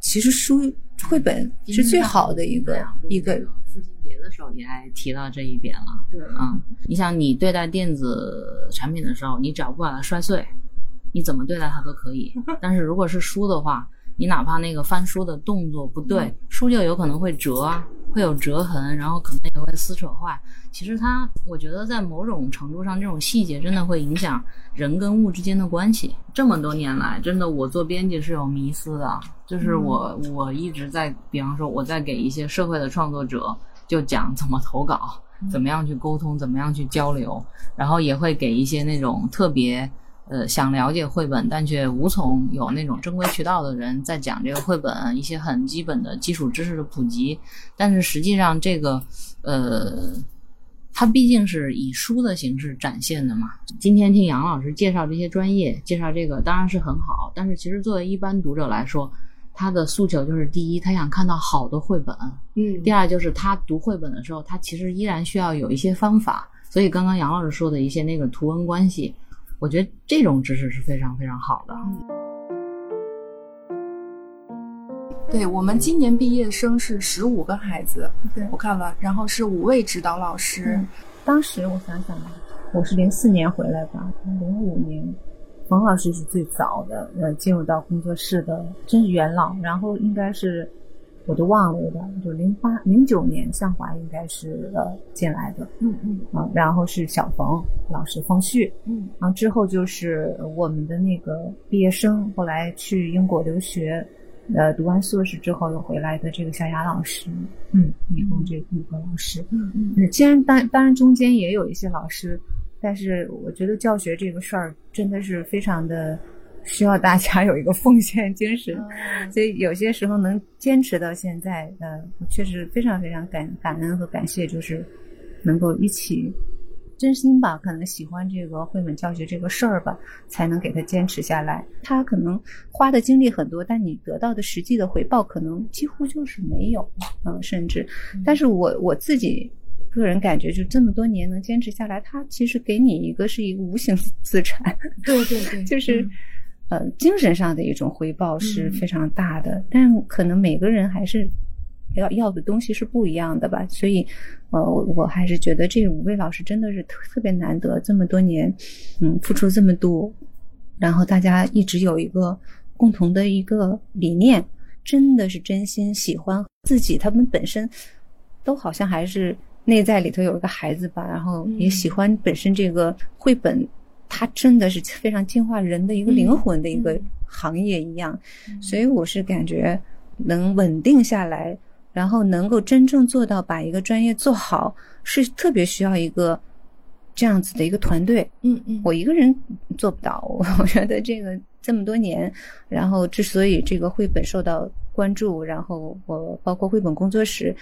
其实书绘本是最好的一个一个。父亲节的时候也还提到这一点了。对嗯，你想你对待电子产品的时候，你只要不把它摔碎，你怎么对待它都可以。<laughs> 但是如果是书的话，你哪怕那个翻书的动作不对，书就有可能会折啊，会有折痕，然后可能也会撕扯坏。其实它，我觉得在某种程度上，这种细节真的会影响人跟物之间的关系。这么多年来，真的我做编辑是有迷思的，就是我我一直在，比方说我在给一些社会的创作者就讲怎么投稿，怎么样去沟通，怎么样去交流，然后也会给一些那种特别。呃，想了解绘本但却无从有那种正规渠道的人，在讲这个绘本一些很基本的基础知识的普及。但是实际上，这个呃，它毕竟是以书的形式展现的嘛。今天听杨老师介绍这些专业，介绍这个当然是很好。但是其实作为一般读者来说，他的诉求就是：第一，他想看到好的绘本；嗯，第二，就是他读绘本的时候，他其实依然需要有一些方法。所以刚刚杨老师说的一些那个图文关系。我觉得这种知识是非常非常好的。对我们今年毕业生是十五个孩子，对我看了，然后是五位指导老师。当时我想想，我是零四年回来吧，零五年，冯老师是最早的呃进入到工作室的，真是元老。然后应该是。我都忘了有点，就零八零九年，向华应该是呃进来的，嗯嗯啊，然后是小冯老师冯旭，嗯，然后之后就是我们的那个毕业生，后来去英国留学，呃，读完硕士之后又回来的这个小雅老师，嗯，一共这五个老师，嗯嗯，既然当当然中间也有一些老师，但是我觉得教学这个事儿真的是非常的。需要大家有一个奉献精神，所以有些时候能坚持到现在，呃，确实非常非常感感恩和感谢，就是能够一起真心吧，可能喜欢这个绘本教学这个事儿吧，才能给他坚持下来。他可能花的精力很多，但你得到的实际的回报可能几乎就是没有，嗯，甚至，但是我我自己个人感觉，就这么多年能坚持下来，他其实给你一个是一个无形资产，对对对，<laughs> 就是。呃，精神上的一种回报是非常大的，但可能每个人还是要要的东西是不一样的吧。所以，呃，我我还是觉得这五位老师真的是特特别难得，这么多年，嗯，付出这么多，然后大家一直有一个共同的一个理念，真的是真心喜欢自己。他们本身都好像还是内在里头有一个孩子吧，然后也喜欢本身这个绘本。它真的是非常净化人的一个灵魂的一个行业一样，所以我是感觉能稳定下来，然后能够真正做到把一个专业做好，是特别需要一个这样子的一个团队。嗯嗯，我一个人做不到。<laughs> 我觉得这个这么多年，然后之所以这个绘本受到关注，然后我包括绘本工作室。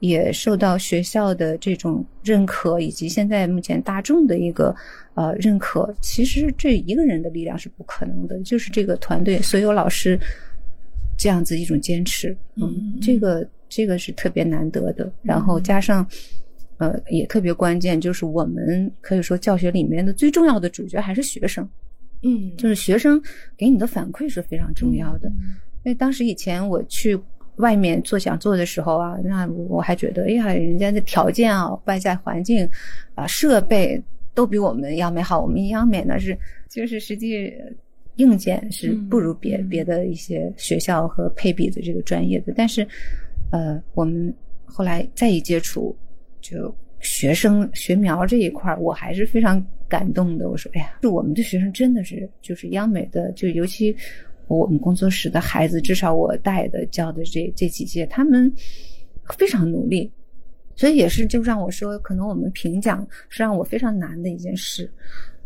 也受到学校的这种认可，以及现在目前大众的一个呃认可。其实这一个人的力量是不可能的，就是这个团队所有老师这样子一种坚持，嗯，这个这个是特别难得的。然后加上呃也特别关键，就是我们可以说教学里面的最重要的主角还是学生，嗯，就是学生给你的反馈是非常重要的。因为当时以前我去。外面做讲座的时候啊，那我还觉得，哎呀，人家的条件啊、外在环境啊、设备都比我们要美好。我们央美呢是，就是实际硬件是不如别别的一些学校和配比的这个专业的。但是，呃，我们后来再一接触，就学生学苗这一块儿，我还是非常感动的。我说，哎呀，就我们的学生真的是，就是央美的，就尤其。我们工作室的孩子，至少我带的教的这这几届，他们非常努力，所以也是就让我说，可能我们评奖是让我非常难的一件事。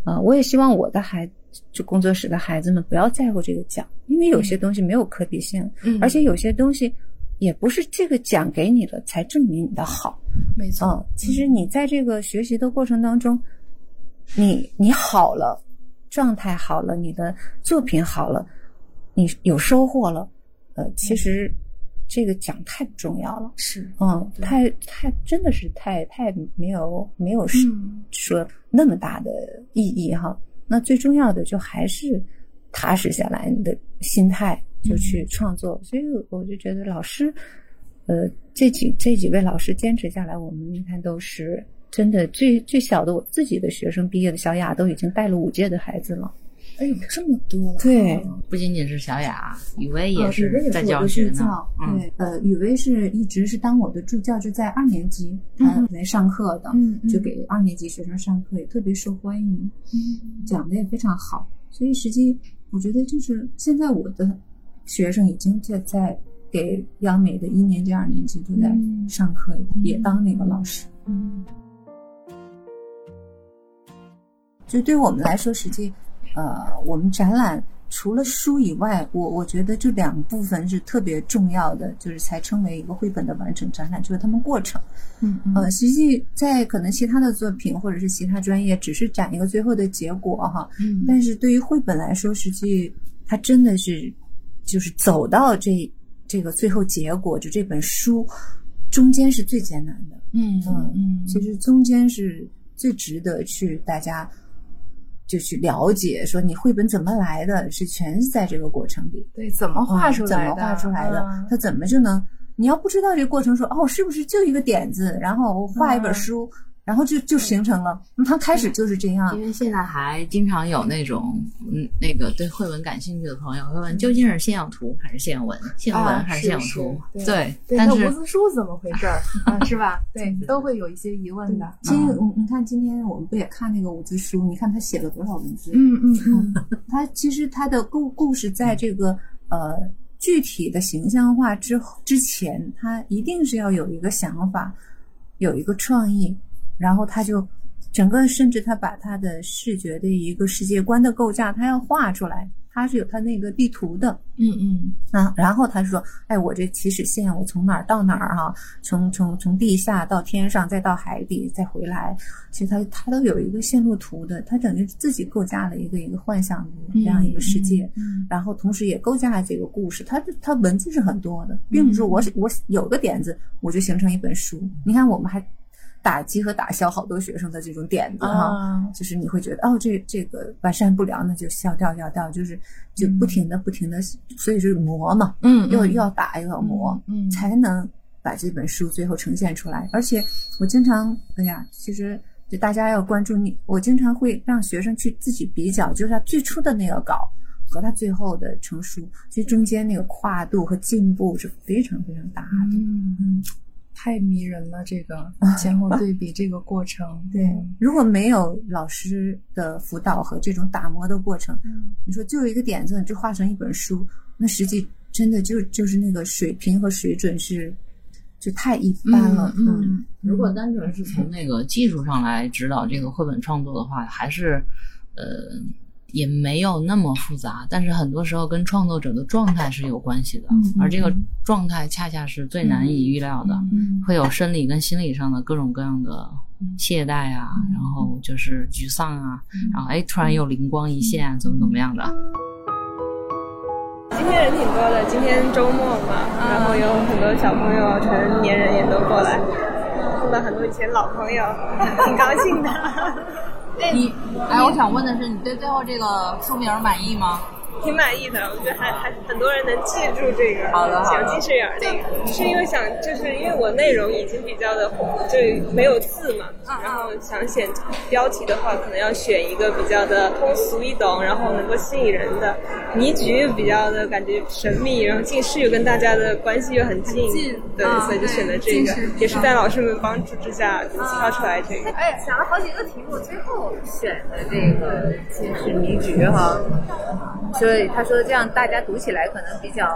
啊，我也希望我的孩就工作室的孩子们不要在乎这个奖，因为有些东西没有可比性，而且有些东西也不是这个奖给你了才证明你的好。没错，其实你在这个学习的过程当中，你你好了，状态好了，你的作品好了。你有收获了，呃，其实这个奖太不重要了，是，嗯，太太真的是太太没有没有说那么大的意义哈。那最重要的就还是踏实下来，你的心态就去创作。所以我就觉得老师，呃，这几这几位老师坚持下来，我们你看都是真的最最小的我自己的学生毕业的小雅都已经带了五届的孩子了。哎有，这么多！对，不仅仅是小雅，雨薇呃也雨薇也在是我的教学呢助教。，嗯，对，呃，雨薇是一直是当我的助教，就在二年级她来上课的，就给二年级学生上课，也特别受欢迎，讲的也非常好。所以实际我觉得就是现在我的学生已经在在给央美的一年级、二年级都在嗯上课，也当那个老师。嗯就对我们来说，实际，呃，我们展览除了书以外，我我觉得这两部分是特别重要的，就是才称为一个绘本的完整展览，就是他们过程。嗯嗯呃，实际在可能其他的作品或者是其他专业，只是展一个最后的结果哈。嗯但是对于绘本来说，实际它真的是就是走到这这个最后结果，就这本书中间是最艰难的。嗯嗯嗯，其实中间是最值得去大家就去了解，说你绘本怎么来的，是全是在这个过程里对怎么画出来的？怎么画出来的嗯，它怎么就能？你要不知道这个过程，说哦，是不是就一个点子，然后画一本书，然后就就形成了？那它开始就是这样因，为现在还经常有那种嗯，那个对绘文感兴趣的朋友会问，究竟是先有图还是先有文？先有文啊还是先有是图？是对，对，但是无字书怎么回事儿？<laughs> 啊是吧？对，都会有一些疑问的。其实你看今天我们不也看那个五字书？你看他写了多少文字？嗯嗯嗯 <laughs> 他其实他的故故事在这个呃具体的形象化之后之前，他一定是要有一个想法，有一个创意，然后他就整个甚至他把他的视觉的一个世界观的构架，他要画出来，他是有他那个地图的。嗯嗯啊，然后他说：“哎，我这起始线，我从哪儿到哪儿哈、从从从地下到天上，再到海底，再回来。其实他他都有一个线路图的，他等于自己构架了一个一个幻想的这样一个世界，嗯然后同时也构架了这个故事。他他文字是很多的，并不是说我我有个点子我就形成一本书。你看，我们还打击和打消好多学生的这种点子哈。啊就是你会觉得哦，这这个完善不了，那就消掉掉掉，就是就不停的不停的，所以是磨嘛，嗯又又要打又要磨，嗯才能把这本书最后呈现出来。而且我经常，哎呀，其实就大家要关注你，我经常会让学生去自己比较，就是他最初的那个稿和他最后的成书，其实中间那个跨度和进步是非常非常大的。嗯嗯，太迷人了，这个前后对比这个过程。对，如果没有老师的辅导和这种打磨的过程，你说就有一个点子，你就画成一本书，那实际真的就就是那个水平和水准是就太一般了。嗯嗯如果单纯是从那个技术上来指导这个绘本创作的话，还是呃也没有那么复杂，但是很多时候跟创作者的状态是有关系的，而这个状态恰恰是最难以预料的，嗯会有生理跟心理上的各种各样的懈怠啊，然后就是沮丧啊，然后哎突然又灵光一现啊，怎么怎么样的。今天人挺多的，今天周末嘛，然后有很多小朋友、成年人也都过来，碰到很多以前老朋友，<laughs> 挺高兴的。你哎，我想问的是，你对最后这个书名满意吗？挺满意的，我觉得还还很多人能记住这个。好的好的想近视眼儿那个，是因为想就是因为我内容已经比较的红，就没有字嘛，然后想选标题的话，可能要选一个比较的通俗易懂，然后能够吸引人的。迷局又比较的感觉神秘，然后近视又跟大家的关系又很近，对，啊所以就选了这个，也是在老师们帮助之下挑出来这个。哎，想了好几个题目，最后选的这个近视迷局哈。所以他说这样大家读起来可能比较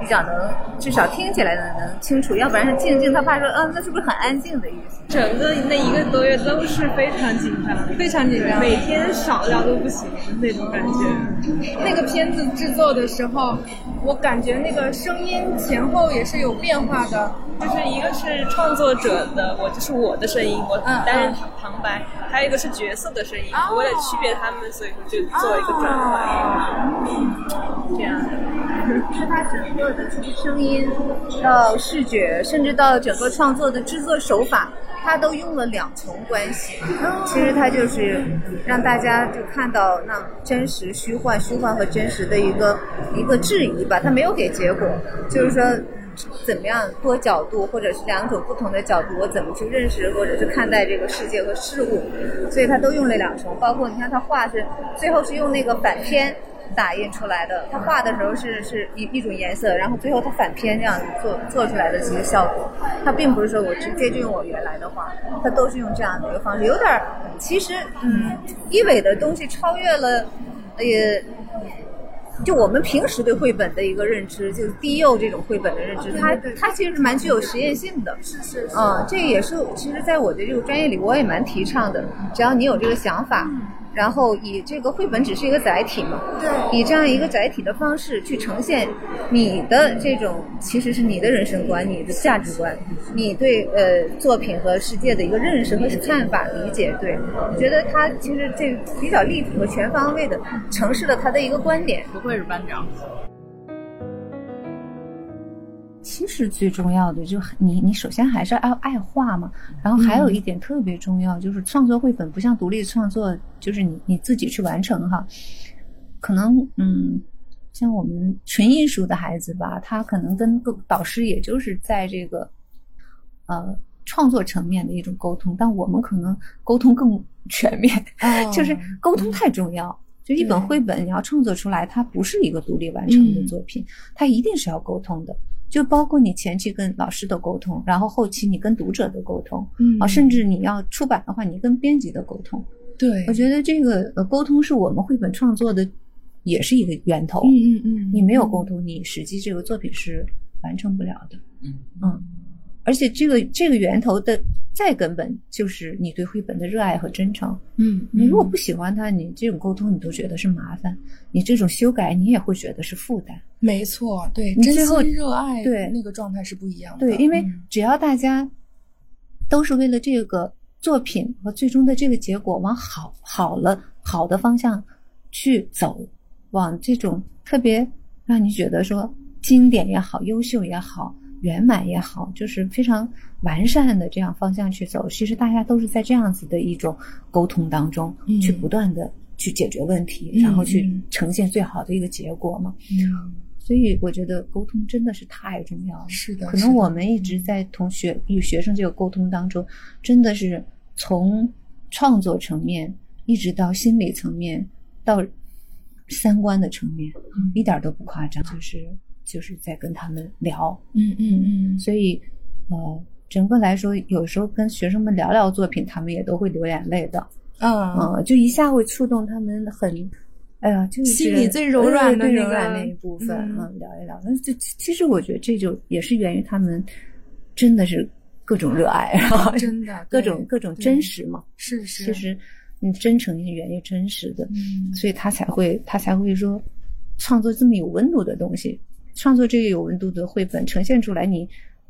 比较能，至少听起来能能清楚，要不然是静静，他怕说，嗯，那是不是很安静的意思？整个那一个多月都是非常紧张，非常紧张。每天少聊都不行那种感觉。那个片子制作的时候，我感觉那个声音前后也是有变化的。就是一个是创作者的，我就是我的声音，我嗯担任旁旁白；还有一个是角色的声音，为了区别他们，所以就做一个转换。这样的，是他整个的从声音到视觉，甚至到整个创作的制作手法，他都用了两重关系。其实他就是让大家就看到那真实、虚幻、虚幻和真实的一个一个质疑吧，他没有给结果，就是说。怎么样多角度，或者是两种不同的角度，我怎么去认识或者是看待这个世界和事物，所以他都用了两重。包括你看他画是最后是用那个反偏打印出来的，他画的时候是是一一种颜色，然后最后他反偏这样子做做出来的这些效果，他并不是说我直接就用我原来的画，他都是用这样的一个方式，有点儿其实嗯，一伟的东西超越了也。就我们平时对绘本的一个认知，就是低幼这种绘本的认知，它它其实是蛮具有实验性的。是是是。嗯，这也是其实，在我的这个专业里，我也蛮提倡的。只要你有这个想法。然后以这个绘本只是一个载体嘛，对，以这样一个载体的方式去呈现你的这种，其实是你的人生观、你的价值观，你对呃作品和世界的一个认识和看法、理解。对，我觉得他其实这比较立体和全方位的呈现了他的一个观点。不愧是班长。其实最重要的就你，你首先还是爱爱画嘛。然后还有一点特别重要，就是创作绘本不像独立创作，就是你你自己去完成哈。可能嗯，像我们纯艺术的孩子吧，他可能跟导师也就是在这个呃创作层面的一种沟通，但我们可能沟通更全面，<laughs> 就是沟通太重要。就一本绘本你要创作出来，它不是一个独立完成的作品，它一定是要沟通的。就包括你前期跟老师的沟通，然后后期你跟读者的沟通，嗯啊，甚至你要出版的话，你跟编辑的沟通。对，我觉得这个呃沟通是我们绘本创作的，也是一个源头。嗯嗯嗯，你没有沟通，你实际这个作品是完成不了的。嗯嗯，而且这个这个源头的再根本就是你对绘本的热爱和真诚。嗯，你如果不喜欢它，你这种沟通你都觉得是麻烦，你这种修改你也会觉得是负担。没错，对，你最后热爱对那个状态是不一样的。对，因为嗯只要大家都是为了这个作品和最终的这个结果往好好了好的方向去走，往这种特别让你觉得说经典也好、优秀也好、圆满也好，就是非常完善的这样方向去走。其实大家都是在这样子的一种沟通当中，嗯去不断的去解决问题，嗯然后去嗯呈现最好的一个结果嘛。嗯，所以我觉得沟通真的是太重要了。是的，可能我们一直在同学与学生这个沟通当中，真的是从创作层面一直到心理层面到三观的层面，嗯一点儿都不夸张，就是就是在跟他们聊。嗯嗯嗯，所以呃，整个来说，有时候跟学生们聊聊作品，他们也都会流眼泪的。啊，嗯，就一下会触动他们很，哎呀，就是心里最柔软的最那个柔软那一部分，嗯嗯，聊一聊。那这其实我觉得这就也是源于他们真的是各种热爱，然后真的 <laughs> 各种各种真实嘛。是是，其实，嗯，真诚是源于真实的，嗯所以他才会他才会说创作这么有温度的东西，创作这个有温度的绘本呈现出来，你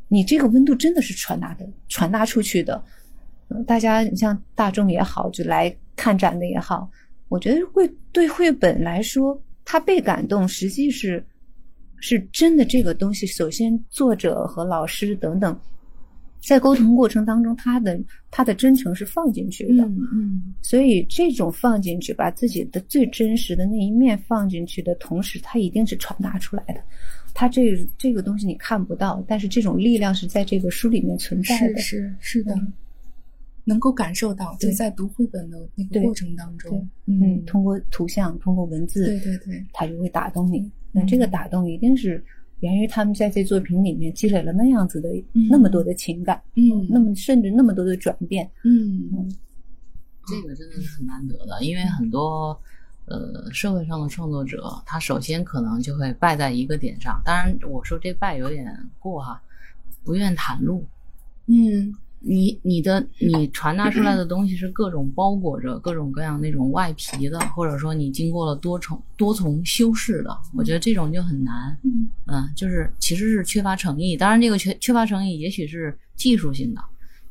你这个温度真的是传达的传达出去的。嗯，大家你像大众也好，就来看展的也好，我觉得会对绘本来说，他被感动，实际是是真的这个东西。首先，作者和老师等等，在沟通过程当中，他的他的真诚是放进去的。嗯嗯所以这种放进去，把自己的最真实的那一面放进去的同时，他一定是传达出来的。它这这个东西你看不到，但是这种力量是在这个书里面存在的。是是的，能够感受到，就对。在读绘本的那个过程当中，嗯，通过图像，通过文字，对对对，它就会打动你。那这个打动一定是源于他们在这作品里面积累了那样子的、嗯。那么多的情感，嗯。那么甚至那么多的转变。嗯。这个真的是很难得的，因为很多呃社会上的创作者，他首先可能就会败在一个点上。当然，我说这败有点过哈，不愿袒露。嗯你你的你传达出来的东西是各种包裹着各种各样那种外皮的，或者说你经过了多重多重修饰的，我觉得这种就很难。嗯嗯，就是其实是缺乏诚意。当然，这个缺缺乏诚意，也许是技术性的，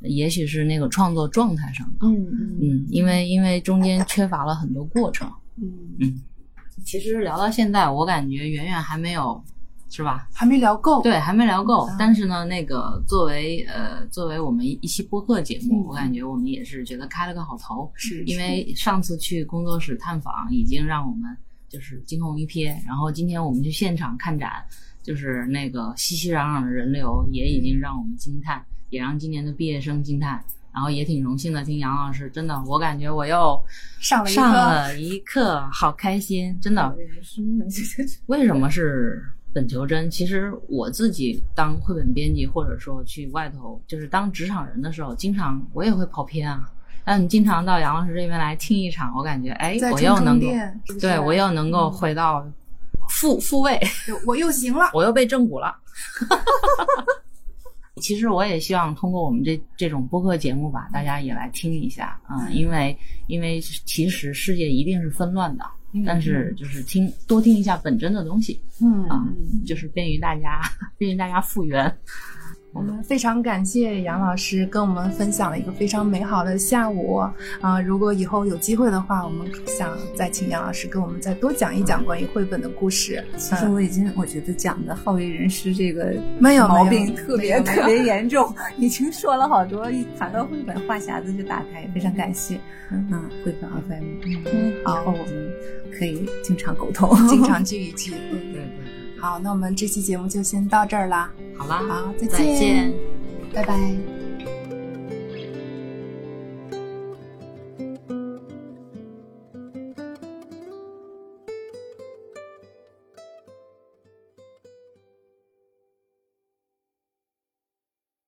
也许是那个创作状态上的。嗯嗯嗯，因为因为中间缺乏了很多过程。嗯，嗯，其实聊到现在，我感觉远远还没有，是吧？还没聊够，对，还没聊够。啊但是呢，那个作为呃作为我们一一期播客节目，嗯我感觉我们也是觉得开了个好头，是因为上次去工作室探访，已经让我们就是惊鸿一瞥。然后今天我们去现场看展，就是那个熙熙攘攘的人流也已经让我们惊叹，也让今年的毕业生惊叹。然后也挺荣幸的听杨老师，真的，我感觉我又上了一上课，了一课，好开心，真的。<laughs> 为什么是本求真？其实我自己当绘本编辑，或者说去外头就是当职场人的时候，经常我也会跑偏啊。但你经常到杨老师这边来听一场，我感觉哎我又能够对我又能够回到复复位，我又行了。我又被正骨了。<laughs> 其实我也希望通过我们这这种播客节目吧，大家也来听一下，嗯，因为因为其实世界一定是纷乱的，但是就是听多听一下本真的东西，嗯啊，就是便于大家便于大家复原。我们非常感谢杨老师跟我们分享了一个非常美好的下午啊、如果以后有机会的话，我们想再请杨老师跟我们再多讲一讲关于绘本的故事。其实我已经我觉得讲的好为人师这个没有毛病特别特别严重，已经说了好多，一谈到绘本话匣子就打开，非常感谢。嗯，绘本 FM，嗯，以后我们可以经常沟通，经常 <laughs> 聚一聚。对对对，好，那我们这期节目就先到这儿啦。好啦，好，再再见。拜拜。